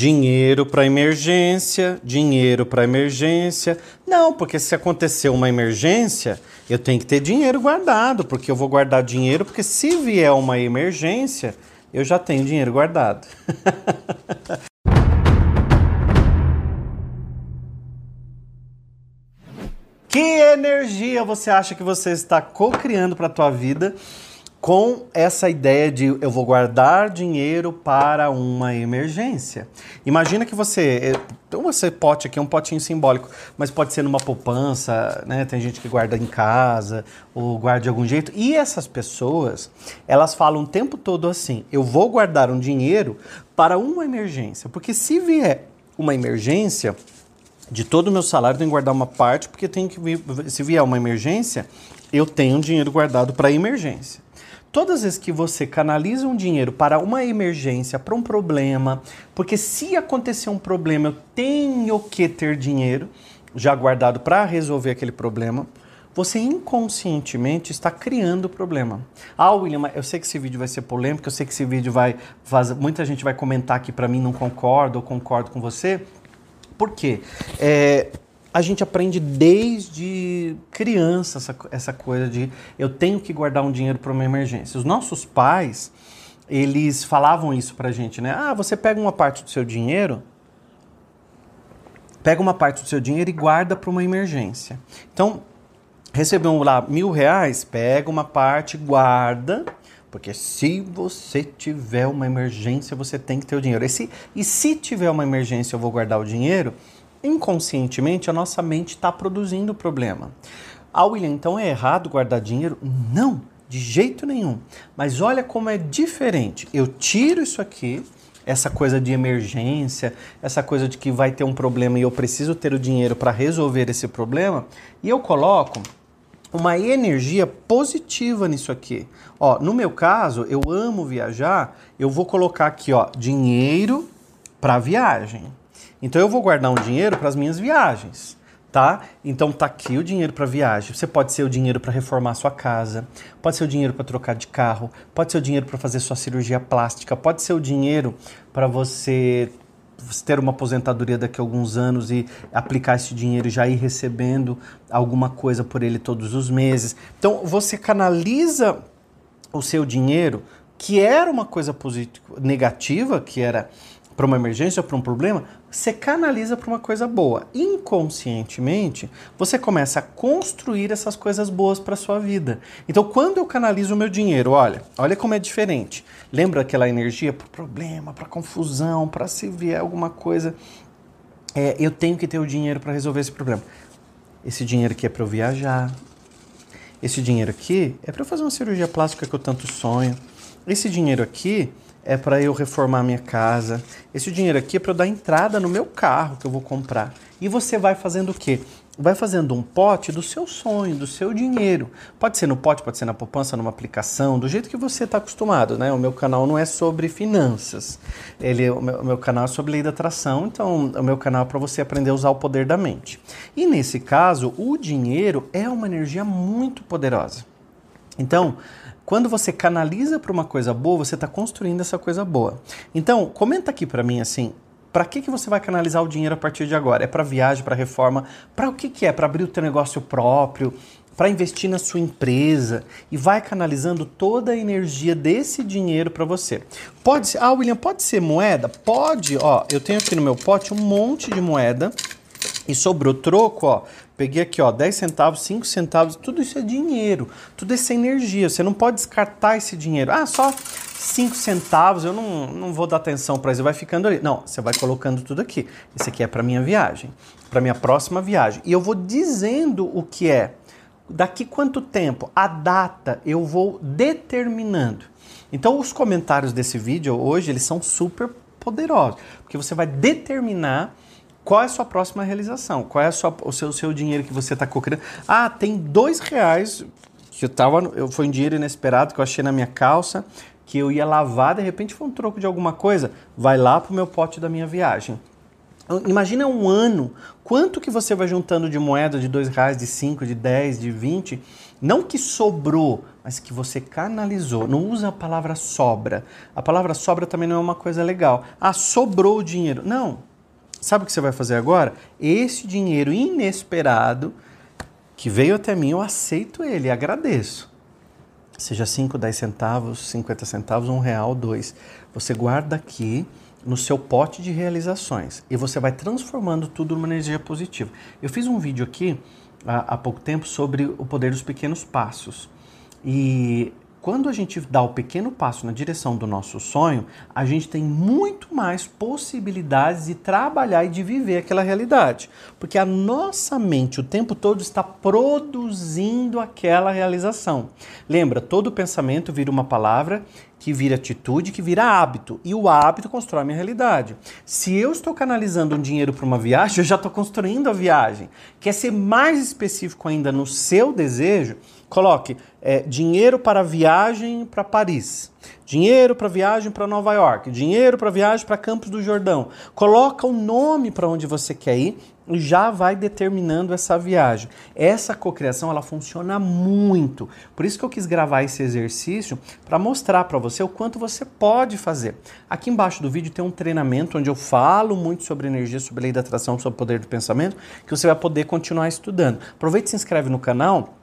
Dinheiro para emergência, dinheiro para emergência. Não, porque se acontecer uma emergência, eu tenho que ter dinheiro guardado, porque eu vou guardar dinheiro, porque se vier uma emergência, eu já tenho dinheiro guardado. que energia você acha que você está co-criando para a tua vida? Com essa ideia de eu vou guardar dinheiro para uma emergência. Imagina que você, então esse pote aqui é um potinho simbólico, mas pode ser numa poupança, né? Tem gente que guarda em casa ou guarda de algum jeito. E essas pessoas, elas falam o tempo todo assim: eu vou guardar um dinheiro para uma emergência, porque se vier uma emergência, de todo o meu salário, tenho que guardar uma parte, porque tem que se vier uma emergência, eu tenho dinheiro guardado para emergência. Todas as vezes que você canaliza um dinheiro para uma emergência, para um problema, porque se acontecer um problema, eu tenho que ter dinheiro já guardado para resolver aquele problema, você inconscientemente está criando o problema. Ah, William, eu sei que esse vídeo vai ser polêmico, eu sei que esse vídeo vai muita gente vai comentar aqui para mim não concordo ou concordo com você. Por quê? É, a gente aprende desde criança essa, essa coisa de eu tenho que guardar um dinheiro para uma emergência. Os nossos pais, eles falavam isso pra gente, né? Ah, você pega uma parte do seu dinheiro, pega uma parte do seu dinheiro e guarda para uma emergência. Então, recebeu lá mil reais, pega uma parte, guarda, porque se você tiver uma emergência, você tem que ter o dinheiro. E se, e se tiver uma emergência, eu vou guardar o dinheiro? inconscientemente a nossa mente está produzindo o problema. Ah, William, então é errado guardar dinheiro? Não, de jeito nenhum. Mas olha como é diferente. Eu tiro isso aqui, essa coisa de emergência, essa coisa de que vai ter um problema e eu preciso ter o dinheiro para resolver esse problema, e eu coloco uma energia positiva nisso aqui. Ó, no meu caso, eu amo viajar, eu vou colocar aqui, ó, dinheiro para viagem. Então eu vou guardar um dinheiro para as minhas viagens, tá? Então tá aqui o dinheiro para viagem. Você pode ser o dinheiro para reformar sua casa, pode ser o dinheiro para trocar de carro, pode ser o dinheiro para fazer sua cirurgia plástica, pode ser o dinheiro para você ter uma aposentadoria daqui a alguns anos e aplicar esse dinheiro e já ir recebendo alguma coisa por ele todos os meses. Então você canaliza o seu dinheiro, que era uma coisa negativa, que era para uma emergência ou para um problema, você canaliza para uma coisa boa. Inconscientemente, você começa a construir essas coisas boas para sua vida. Então, quando eu canalizo o meu dinheiro, olha, olha como é diferente. Lembra aquela energia para problema, para confusão, para se vier alguma coisa, é, eu tenho que ter o dinheiro para resolver esse problema. Esse dinheiro aqui é para eu viajar. Esse dinheiro aqui é para eu fazer uma cirurgia plástica que eu tanto sonho. Esse dinheiro aqui é para eu reformar minha casa. Esse dinheiro aqui é para eu dar entrada no meu carro que eu vou comprar. E você vai fazendo o quê? Vai fazendo um pote do seu sonho, do seu dinheiro. Pode ser no pote, pode ser na poupança, numa aplicação, do jeito que você está acostumado, né? O meu canal não é sobre finanças. Ele, o meu, o meu canal é sobre lei da atração, então o meu canal é para você aprender a usar o poder da mente. E nesse caso, o dinheiro é uma energia muito poderosa. Então, quando você canaliza para uma coisa boa, você está construindo essa coisa boa. Então, comenta aqui para mim assim, para que, que você vai canalizar o dinheiro a partir de agora? É para viagem, para reforma? Para o que, que é? Para abrir o teu negócio próprio? Para investir na sua empresa? E vai canalizando toda a energia desse dinheiro para você. Pode ser, ah, William, pode ser moeda? Pode, ó, eu tenho aqui no meu pote um monte de moeda e sobrou troco, ó. Peguei aqui, ó, 10 centavos, 5 centavos, tudo isso é dinheiro, tudo isso é energia. Você não pode descartar esse dinheiro. Ah, só 5 centavos, eu não, não vou dar atenção para isso, vai ficando ali. Não, você vai colocando tudo aqui. Esse aqui é para minha viagem, para minha próxima viagem. E eu vou dizendo o que é. Daqui quanto tempo? A data eu vou determinando. Então os comentários desse vídeo hoje, eles são super poderosos, porque você vai determinar qual é a sua próxima realização? Qual é sua, o, seu, o seu dinheiro que você está cocriando? Ah, tem dois reais que eu tava, eu, foi um dinheiro inesperado que eu achei na minha calça, que eu ia lavar, de repente foi um troco de alguma coisa, vai lá pro meu pote da minha viagem. Então, imagina um ano, quanto que você vai juntando de moeda de dois reais, de cinco, de dez, de vinte, não que sobrou, mas que você canalizou. Não usa a palavra sobra. A palavra sobra também não é uma coisa legal. Ah, sobrou o dinheiro. Não. Sabe o que você vai fazer agora? Esse dinheiro inesperado que veio até mim, eu aceito ele, agradeço. Seja 5, 10 centavos, 50 centavos, um real, dois. Você guarda aqui no seu pote de realizações e você vai transformando tudo numa energia positiva. Eu fiz um vídeo aqui há, há pouco tempo sobre o poder dos pequenos passos. E quando a gente dá o pequeno passo na direção do nosso sonho, a gente tem muito mais possibilidades de trabalhar e de viver aquela realidade. Porque a nossa mente o tempo todo está produzindo aquela realização. Lembra, todo pensamento vira uma palavra que vira atitude, que vira hábito. E o hábito constrói a minha realidade. Se eu estou canalizando um dinheiro para uma viagem, eu já estou construindo a viagem. Quer ser mais específico ainda no seu desejo? Coloque é, dinheiro para viagem para Paris, dinheiro para viagem para Nova York, dinheiro para viagem para Campos do Jordão. Coloca o nome para onde você quer ir já vai determinando essa viagem. Essa cocriação ela funciona muito. Por isso que eu quis gravar esse exercício para mostrar para você o quanto você pode fazer. Aqui embaixo do vídeo tem um treinamento onde eu falo muito sobre energia, sobre lei da atração, sobre o poder do pensamento, que você vai poder continuar estudando. Aproveite e se inscreve no canal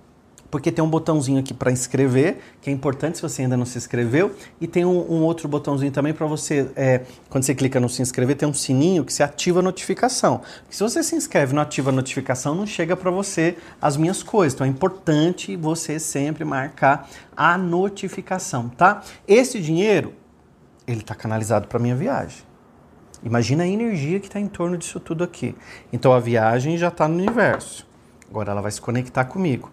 porque tem um botãozinho aqui para inscrever, que é importante se você ainda não se inscreveu, e tem um, um outro botãozinho também para você, é, quando você clica no se inscrever, tem um sininho que se ativa a notificação. se você se inscreve e não ativa a notificação, não chega para você as minhas coisas. Então é importante você sempre marcar a notificação, tá? Esse dinheiro, ele está canalizado para minha viagem. Imagina a energia que está em torno disso tudo aqui. Então a viagem já está no universo. Agora ela vai se conectar comigo.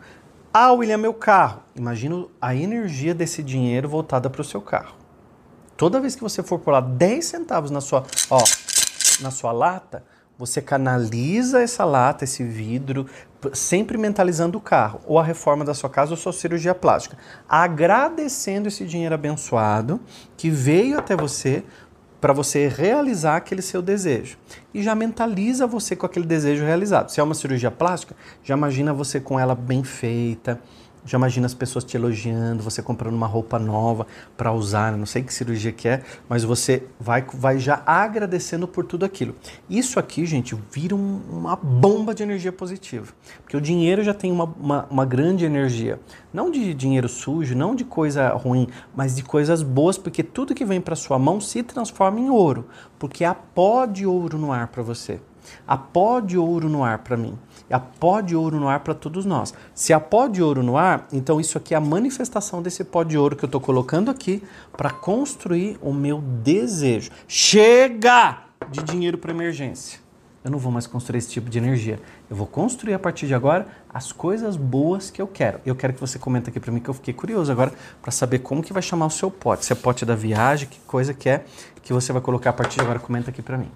Ah, William, meu carro. Imagina a energia desse dinheiro voltada para o seu carro. Toda vez que você for lá 10 centavos na sua, ó, na sua lata, você canaliza essa lata, esse vidro, sempre mentalizando o carro, ou a reforma da sua casa, ou sua cirurgia plástica, agradecendo esse dinheiro abençoado que veio até você para você realizar aquele seu desejo. E já mentaliza você com aquele desejo realizado. Se é uma cirurgia plástica, já imagina você com ela bem feita, já imagina as pessoas te elogiando, você comprando uma roupa nova para usar, não sei que cirurgia que é, mas você vai, vai já agradecendo por tudo aquilo. Isso aqui, gente, vira um, uma bomba de energia positiva. Porque o dinheiro já tem uma, uma, uma grande energia. Não de dinheiro sujo, não de coisa ruim, mas de coisas boas, porque tudo que vem para sua mão se transforma em ouro. Porque há pó de ouro no ar para você. Há pó de ouro no ar para mim. Há pó de ouro no ar para todos nós. Se há pó de ouro no ar, então isso aqui é a manifestação desse pó de ouro que eu estou colocando aqui para construir o meu desejo. Chega de dinheiro para emergência. Eu não vou mais construir esse tipo de energia. Eu vou construir a partir de agora as coisas boas que eu quero. Eu quero que você comente aqui para mim que eu fiquei curioso agora para saber como que vai chamar o seu pote. Se é pote da viagem, que coisa que é que você vai colocar a partir de agora, comenta aqui para mim.